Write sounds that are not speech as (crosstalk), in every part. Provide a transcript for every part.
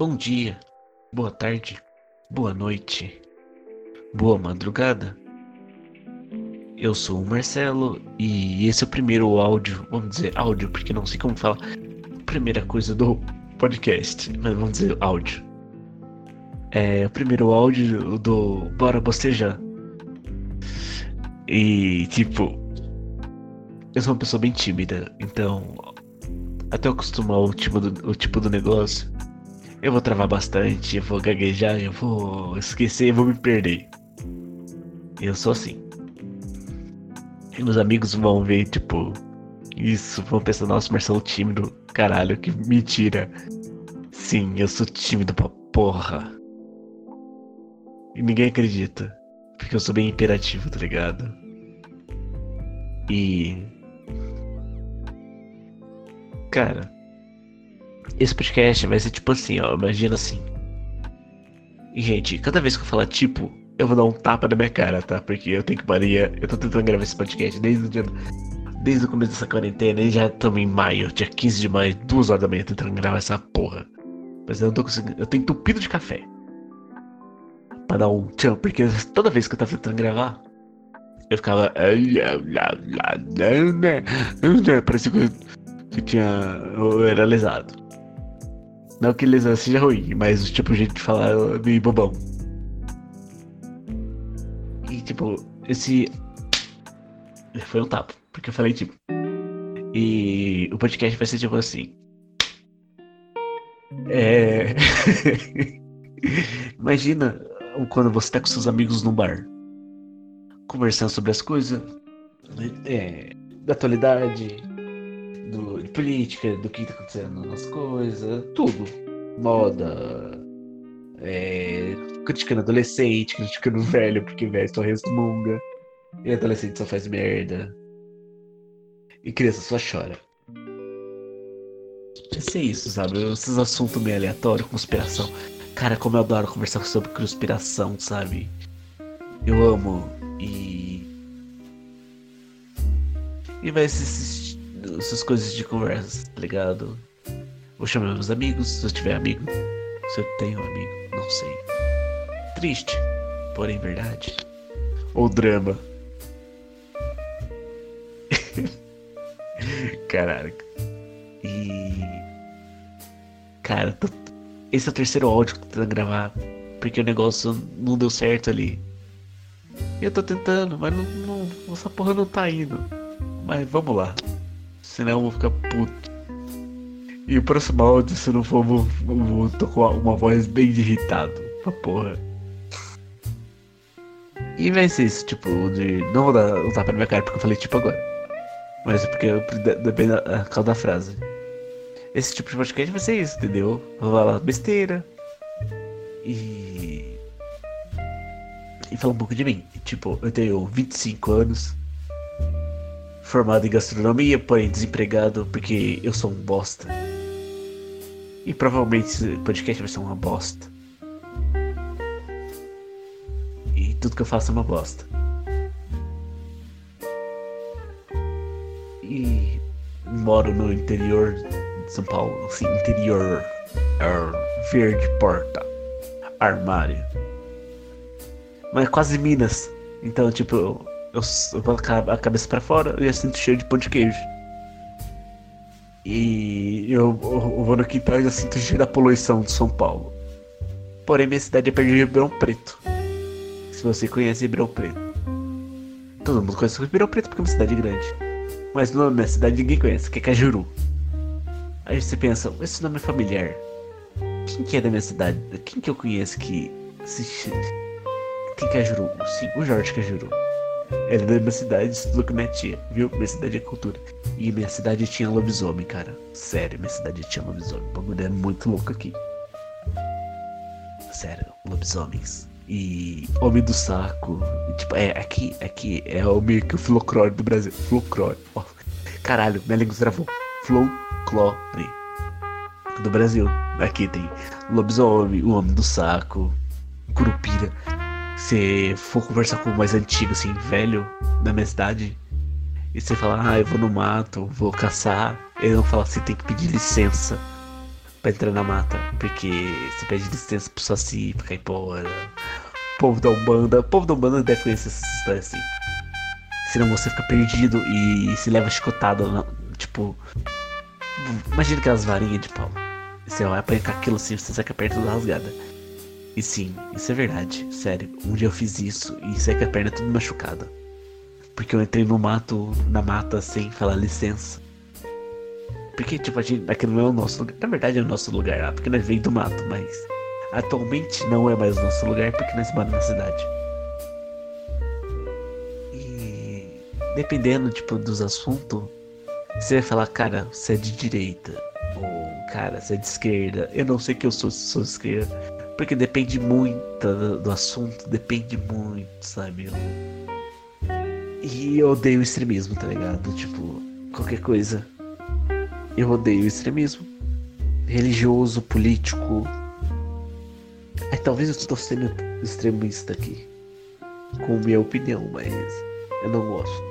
Bom dia, boa tarde, boa noite, boa madrugada. Eu sou o Marcelo e esse é o primeiro áudio, vamos dizer áudio, porque não sei como falar. Primeira coisa do podcast, mas vamos dizer áudio. É o primeiro áudio do Bora Bostejar. E tipo, eu sou uma pessoa bem tímida, então até eu acostumar o tipo do, o tipo do negócio, eu vou travar bastante, eu vou gaguejar, eu vou esquecer, eu vou me perder. Eu sou assim. E meus amigos vão ver, tipo, isso, vão pensar, nossa, Marcelo tímido, caralho, que mentira. Sim, eu sou tímido pra porra. E ninguém acredita. Porque eu sou bem imperativo, tá ligado? E Cara, esse podcast vai ser tipo assim, ó. Imagina assim. Gente, cada vez que eu falar tipo, eu vou dar um tapa na minha cara, tá? Porque eu tenho que Maria. Eu tô tentando gravar esse podcast desde o dia. Desde o começo dessa quarentena, e já estamos em maio, dia 15 de maio, duas horas da manhã, tentando gravar essa porra. Mas eu não tô conseguindo. Eu tô entupido de café. Pra dar um tchau, porque toda vez que eu tava tentando gravar, eu ficava. (laughs) Parecia que eu que tinha. Eu era lesado. Não que lesado seja ruim, mas o tipo, jeito de falar é meio bobão. E tipo, esse. Foi um tapa, porque eu falei tipo. E o podcast vai ser tipo assim. É. (laughs) Imagina quando você tá com seus amigos no bar, conversando sobre as coisas é, da atualidade, do, de política, do que tá acontecendo nas coisas, tudo. Moda, é, criticando adolescente, criticando (laughs) velho, porque velho só resmunga. E adolescente só faz merda. E criança só chora. Vai ser isso, sabe? Esses assuntos meio aleatórios, conspiração. Cara, como eu adoro conversar sobre conspiração, sabe? Eu amo. E. E vai ser essas coisas de conversa, tá ligado? Vou chamar meus amigos, se eu tiver amigo. Se eu tenho amigo, não sei. Triste, porém verdade. Ou drama. (laughs) Caraca. E. Cara, tô... esse é o terceiro áudio que eu tô tentando gravar. Porque o negócio não deu certo ali. Eu tô tentando, mas não, não, essa porra não tá indo. Mas vamos lá. Senão eu vou ficar puto. E o próximo áudio, se não for, vou, vou com uma voz bem irritado. Pra porra. E vai ser isso, tipo, de. Não vou dar um tapa na minha cara porque eu falei tipo agora. Mas é porque depende da causa da frase. Esse tipo de podcast vai ser isso, entendeu? Vou falar besteira. E. E falar um pouco de mim. Tipo, eu tenho 25 anos formado em gastronomia, porém desempregado porque eu sou um bosta. E provavelmente esse podcast vai ser uma bosta. E tudo que eu faço é uma bosta. E moro no interior de São Paulo, assim, interior, er, verde porta, armário. Mas quase Minas. Então, tipo, eu, vou a cabeça para fora e eu sinto cheio de pão de queijo. E eu, eu vou no quintal e eu sinto cheio da poluição de São Paulo. Porém, minha cidade é perto de Ribeirão Preto. Se você conhece Ribeirão Preto. Todo mundo conhece Ribeirão Preto porque é uma cidade grande. Mas no nome da minha cidade ninguém conhece, que é Cajuru. Aí você pensa, esse nome é familiar. Quem que é da minha cidade? Quem que eu conheço que se... É Cajuru? Sim, o Jorge Cajuru. Era da minha cidade, estudou com minha tia, viu? Minha cidade é cultura. E minha cidade tinha lobisomem, cara. Sério, minha cidade tinha lobisomem. O bagulho é muito louco aqui. Sério, lobisomens. E Homem do Saco. E, tipo, é aqui, aqui é o meio que o folclore do Brasil. Folclore. Oh, caralho, minha língua travou. Folclore do Brasil. Aqui tem lobisomem, o Homem do Saco, Curupira você for conversar com o mais antigo, assim, velho, da minha cidade, e você falar, ah, eu vou no mato, vou caçar, ele não fala assim, tem que pedir licença pra entrar na mata. Porque você pede licença pro Saci pra caipora. Povo da Umbanda. O povo da Umbanda deve conhecer essas histórias assim. Senão você fica perdido e se leva chicotada. na- Tipo. Imagina aquelas varinhas de pau. Você vai apanhar aquilo assim, você sai com a perna toda rasgada. E sim, isso é verdade. Sério, um dia eu fiz isso e saí com a perna toda machucada. Porque eu entrei no mato, na mata sem falar licença. Porque, tipo, a gente, aquele não é o nosso lugar. Na verdade é o nosso lugar lá, porque nós veio do mato, mas atualmente não é mais o nosso lugar porque nós moramos na cidade. E dependendo, tipo, dos assuntos, você vai falar, cara, você é de direita. Ou, cara, você é de esquerda. Eu não sei que eu sou, sou de esquerda. Porque depende muito do, assunto, depende muito, sabe? E eu odeio extremismo, tá ligado? Tipo, qualquer coisa. Eu odeio extremismo. Religioso, político. Talvez eu estou sendo extremista aqui. Com minha opinião, mas eu não gosto.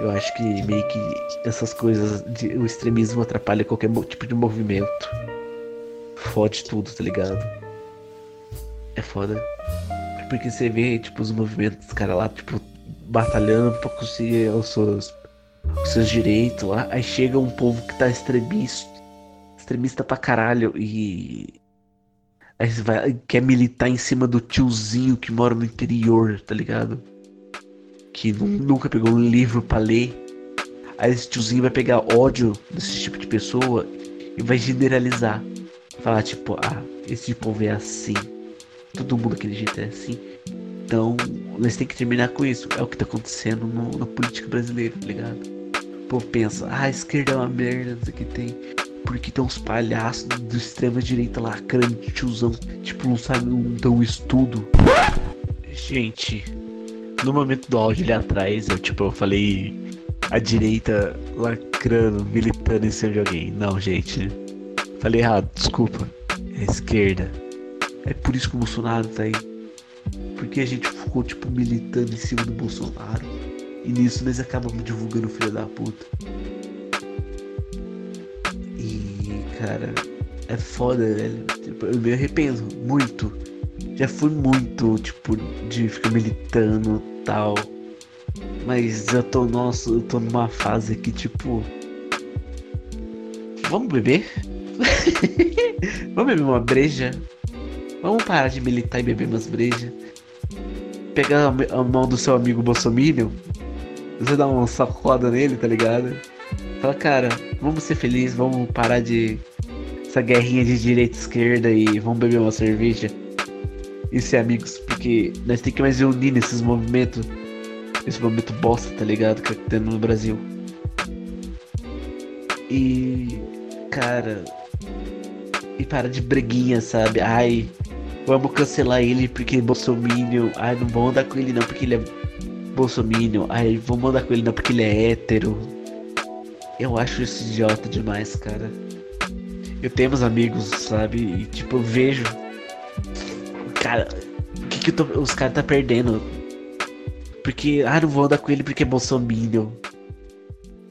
Eu acho que meio que essas coisas, de, o extremismo atrapalha qualquer tipo de movimento. Fode tudo, tá ligado? É foda. Porque você vê, tipo, os movimentos dos caras lá, tipo, batalhando pra conseguir os seus, os seus direitos lá. Aí chega um povo que tá extremista, extremista pra caralho e. Aí você vai, quer militar em cima do tiozinho que mora no interior, tá ligado? Que nu- nunca pegou um livro pra ler. Aí esse tiozinho vai pegar ódio desse tipo de pessoa e vai generalizar. Falar tipo, ah, esse povo é assim. Todo mundo daquele jeito é assim. Então, nós tem que terminar com isso. É o que tá acontecendo no- na política brasileira, tá ligado? O povo pensa, ah, a esquerda é uma merda, não sei o que tem. Porque tem uns palhaços do extrema direita lacrando, tiozão. Tipo, não sabe, não dão estudo. Gente, no momento do áudio ali atrás, eu tipo, eu falei a direita lacrando, militando em cima de alguém. Não, gente. Falei errado, desculpa. É a esquerda. É por isso que o Bolsonaro tá aí. Porque a gente ficou, tipo, militando em cima do Bolsonaro. E nisso nós acabamos divulgando o filho da puta. E, cara, é foda, velho. Tipo, eu me arrependo muito. Já fui muito, tipo, de ficar militando tal. Mas eu tô, nossa, eu tô numa fase que, tipo. Vamos beber? (laughs) Vamos beber uma breja? Vamos parar de militar e beber umas brejas? Pegar a mão do seu amigo Bolsominion, você dá uma sacoda nele, tá ligado? Fala, cara, vamos ser felizes, vamos parar de essa guerrinha de direita e esquerda e vamos beber uma cerveja e ser amigos, porque nós tem que mais unir nesses movimentos, esse movimento bosta, tá ligado? Que tá tendo no Brasil. E, cara, e para de breguinha, sabe? Ai, vamos cancelar ele porque é bolsominion. Ai, não vamos andar com ele não porque ele é bolsominion. Ai, vamos andar com ele não porque ele é hétero. Eu acho isso idiota demais, cara. Eu tenho uns amigos, sabe? E tipo, eu vejo. Cara, o que, que tô- os caras tá perdendo? Porque, ah, não vou andar com ele porque é bolsominion.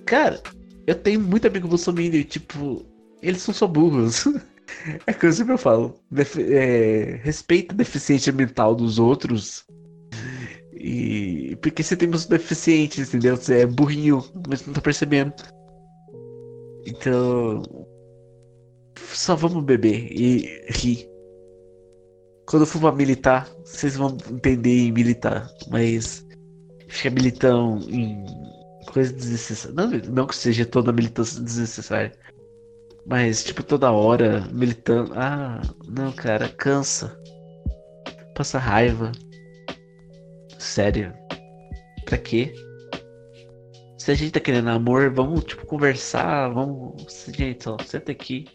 Cara, eu tenho muito amigo bolsominion e tipo, eles são só burros. (laughs) É que eu sempre falo. É, respeita a deficiência mental dos outros. E. Porque você tem uns deficientes, entendeu? Você é burrinho, mas não tá percebendo. Então. Só vamos beber e rir. Quando eu for pra militar, vocês vão entender em militar. Mas. Fica militão em coisa desnecessária. Não, não que seja toda militância desnecessária. Mas, tipo, toda hora militando. Ah, não, cara, cansa. Passa raiva. Sério. Pra quê? Se a gente tá querendo amor, vamos, tipo, conversar. Vamos. Gente, ó, senta aqui.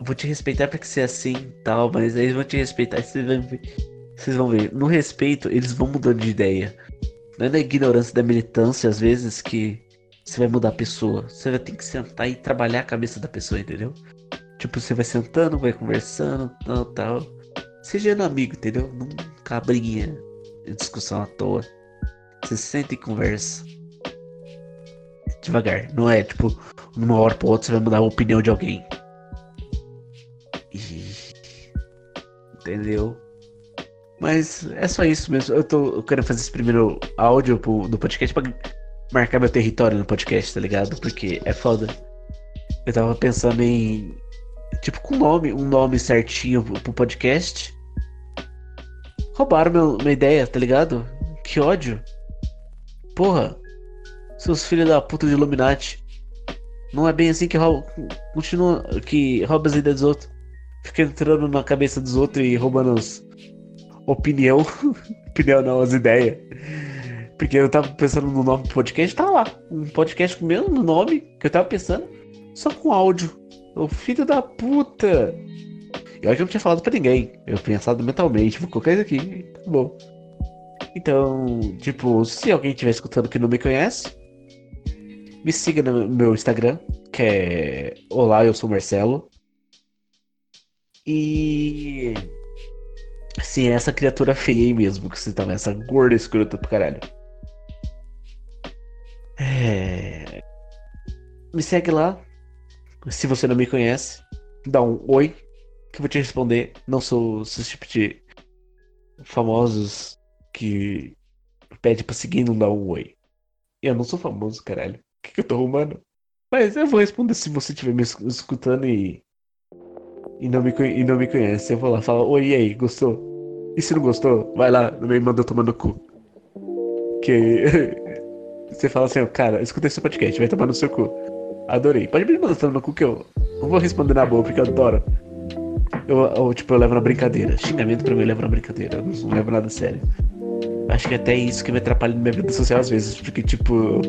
Vou te respeitar porque você é assim e tal, mas eles vão te respeitar vocês vão ver. Vocês vão ver. No respeito, eles vão mudando de ideia. Não é na ignorância da militância, às vezes, que você vai mudar a pessoa. Você vai ter que sentar e trabalhar a cabeça da pessoa, entendeu? Tipo, você vai sentando, vai conversando, tal, tal. Seja no amigo, entendeu? Não cabrinha, discussão à toa. Você senta e conversa. Devagar, não é tipo numa hora pra outra você vai mudar a opinião de alguém. Entendeu? Mas é só isso mesmo. Eu tô eu quero fazer esse primeiro áudio pro, do podcast pra marcar meu território no podcast, tá ligado? Porque é foda. Eu tava pensando em. Tipo, com nome, um nome certinho pro, podcast. Roubaram meu, minha ideia, tá ligado? Que ódio. Porra. Seus filhos da puta de Illuminati. Não é bem assim que rouba. Continua. Que rouba as ideias dos outros. Fica entrando na cabeça dos outros e roubando as opinião. (laughs) opinião não, as ideias. Porque eu tava pensando no nome do podcast, tá lá. Um podcast com o mesmo nome que eu tava pensando, só com áudio. O filho da puta. Eu acho que eu não tinha falado pra ninguém. Eu pensado mentalmente, vou colocar isso aqui. Tá bom. Então, tipo, se alguém estiver escutando que não me conhece, me siga no meu Instagram, que é Olá, eu sou Marcelo. E. Sim, é essa criatura feia aí mesmo que você tá essa gorda escrota pro caralho. É... Me segue lá. Se você não me conhece, dá um oi que eu vou te responder. Não sou esse tipo de famosos que pede pra seguir e não dá um oi. Eu não sou famoso, caralho. O que, que eu tô arrumando? Mas eu vou responder se você estiver me escutando e. E não, me, e não me conhece. Eu vou lá falar, oi, e aí, gostou? E se não gostou, vai lá, me manda tomar no cu. Que (laughs) Você fala assim, cara, escuta esse podcast, vai tomar no seu cu. Adorei. Pode me mandar no cu que eu não vou responder na boa, porque eu adoro. Eu, eu, tipo, eu levo na brincadeira. Xingamento pra mim eu levo na brincadeira. Eu não, não levo nada sério. Acho que até isso que me atrapalha na minha vida social às vezes. Porque, tipo,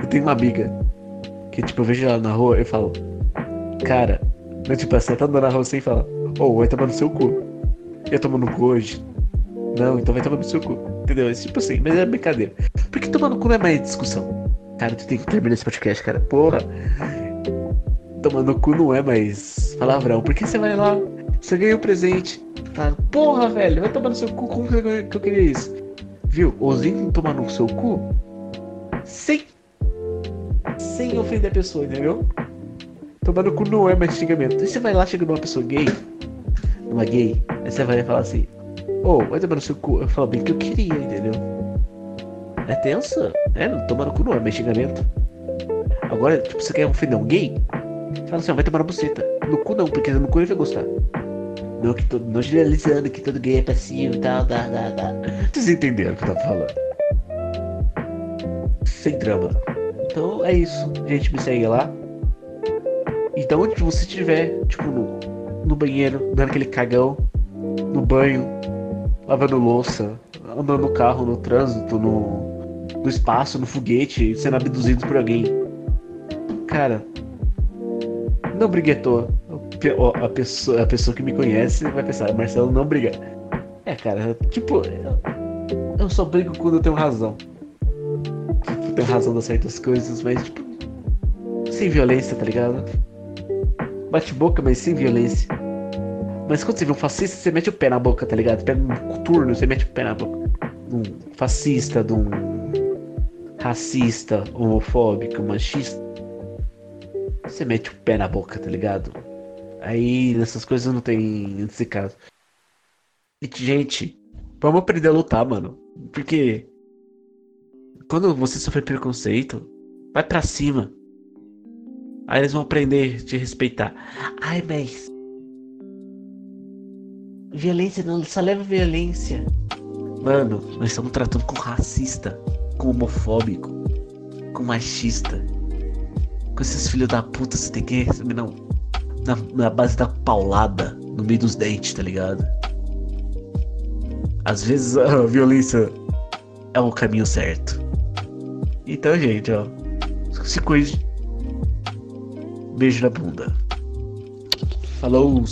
eu tenho uma amiga que, tipo, eu vejo ela na rua e falo, cara, eu, tipo, assim, tá andando na rua assim e fala, ô, oh, vai tomar no seu cu. Eu tomo no cu hoje. Não, então vai tomar no seu cu. Entendeu? É tipo assim, mas é brincadeira. Porque tomar no cu não é mais discussão. Cara, tu tem que terminar esse podcast, cara. Porra. Tomar no cu não é mais palavrão. Porque você vai lá, você ganha um presente. Tá? Porra, velho, vai tomar no seu cu. Como que eu, que eu queria isso? Viu? Ousei tomar no seu cu sem. Sem ofender a pessoa, entendeu? Tomar no cu não é mais xingamento. E você vai lá, chega numa pessoa gay, numa gay, aí você vai falar assim: Ô, oh, vai tomar no seu cu. Eu falo bem que eu queria, entendeu? É tensa. É, tomar no cu não é mais xingamento. Agora, tipo, você quer ofender gay? Fala assim, ó, vai tomar na buceta. No cu não, porque no cu ele vai gostar. Não, que todo, não generalizando que todo gay é passivo e tal, dá, dá, dá. Vocês entenderam o que eu tava falando? Sem drama. Então é isso. Gente me segue lá. Então onde você estiver, tipo, no, no banheiro, dando aquele cagão, no banho, lavando louça, andando no carro, no trânsito, no, no espaço, no foguete, sendo abduzido por alguém. Cara, não briguetou. A pessoa, a pessoa que me conhece vai pensar, Marcelo não briga. É, cara, tipo, eu só brigo quando eu tenho razão. Tipo, tenho razão das certas coisas, mas tipo, sem violência, tá ligado? Bate boca, mas sem violência. Mas quando você vê um fascista, você mete o pé na boca, tá ligado? Pega um turno, você mete o pé na boca. Um fascista, de um racista, homofóbico, machista. Você mete o pé na boca, tá ligado? Aí nessas coisas não tem nesse caso. E, gente, vamos aprender a lutar, mano. Porque quando você sofrer preconceito, vai para cima. Aí eles vão aprender a te respeitar. Ai, mas Violência não, só leva violência. Mano, nós estamos tratando com racista, com homofóbico, com machista. Com esses filhos da puta, você tem que receber não, na, na base da paulada, no meio dos dentes, tá ligado? Às vezes a (laughs) violência é o caminho certo. Então, gente, ó. Se cuide. Beijo na bunda. Falou!